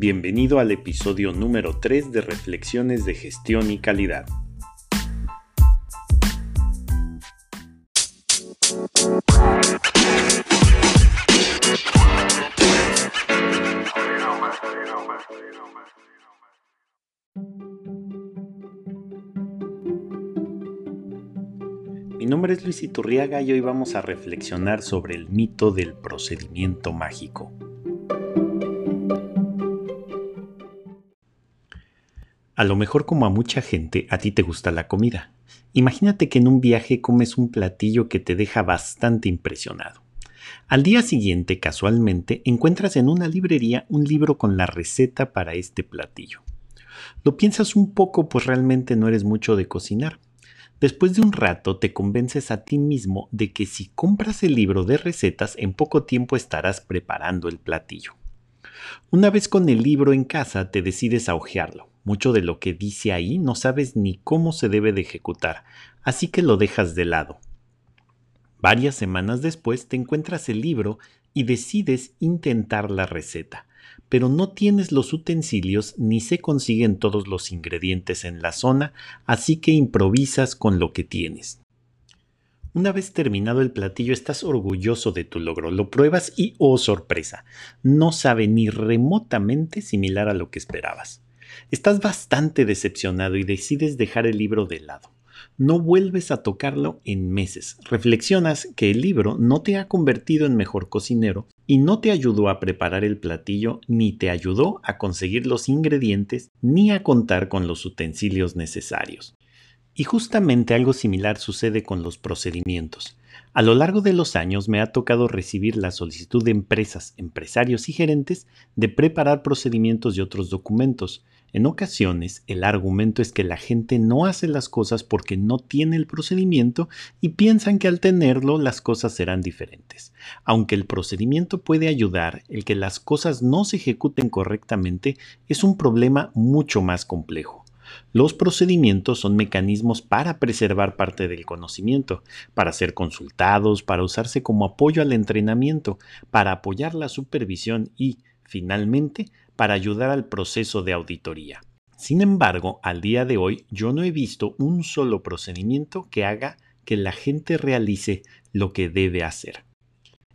Bienvenido al episodio número 3 de Reflexiones de Gestión y Calidad. Mi nombre es Luis Iturriaga y hoy vamos a reflexionar sobre el mito del procedimiento mágico. A lo mejor como a mucha gente, a ti te gusta la comida. Imagínate que en un viaje comes un platillo que te deja bastante impresionado. Al día siguiente, casualmente, encuentras en una librería un libro con la receta para este platillo. Lo piensas un poco pues realmente no eres mucho de cocinar. Después de un rato te convences a ti mismo de que si compras el libro de recetas en poco tiempo estarás preparando el platillo. Una vez con el libro en casa te decides a hojearlo. Mucho de lo que dice ahí no sabes ni cómo se debe de ejecutar, así que lo dejas de lado. Varias semanas después te encuentras el libro y decides intentar la receta, pero no tienes los utensilios ni se consiguen todos los ingredientes en la zona, así que improvisas con lo que tienes. Una vez terminado el platillo estás orgulloso de tu logro, lo pruebas y oh sorpresa, no sabe ni remotamente similar a lo que esperabas. Estás bastante decepcionado y decides dejar el libro de lado. No vuelves a tocarlo en meses. Reflexionas que el libro no te ha convertido en mejor cocinero y no te ayudó a preparar el platillo, ni te ayudó a conseguir los ingredientes, ni a contar con los utensilios necesarios. Y justamente algo similar sucede con los procedimientos. A lo largo de los años me ha tocado recibir la solicitud de empresas, empresarios y gerentes de preparar procedimientos y otros documentos. En ocasiones el argumento es que la gente no hace las cosas porque no tiene el procedimiento y piensan que al tenerlo las cosas serán diferentes. Aunque el procedimiento puede ayudar, el que las cosas no se ejecuten correctamente es un problema mucho más complejo. Los procedimientos son mecanismos para preservar parte del conocimiento, para ser consultados, para usarse como apoyo al entrenamiento, para apoyar la supervisión y, finalmente, para ayudar al proceso de auditoría. Sin embargo, al día de hoy yo no he visto un solo procedimiento que haga que la gente realice lo que debe hacer.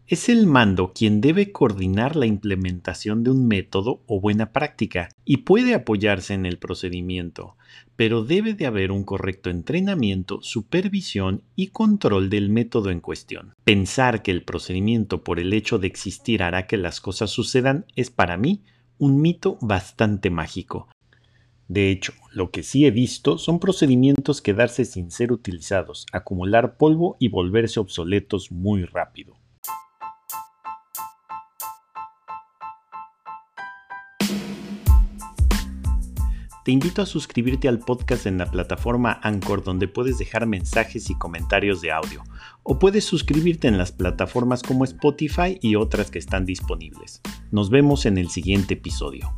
Es el mando quien debe coordinar la implementación de un método o buena práctica y puede apoyarse en el procedimiento, pero debe de haber un correcto entrenamiento, supervisión y control del método en cuestión. Pensar que el procedimiento por el hecho de existir hará que las cosas sucedan es para mí un mito bastante mágico. De hecho, lo que sí he visto son procedimientos quedarse sin ser utilizados, acumular polvo y volverse obsoletos muy rápido. Te invito a suscribirte al podcast en la plataforma Anchor donde puedes dejar mensajes y comentarios de audio, o puedes suscribirte en las plataformas como Spotify y otras que están disponibles. Nos vemos en el siguiente episodio.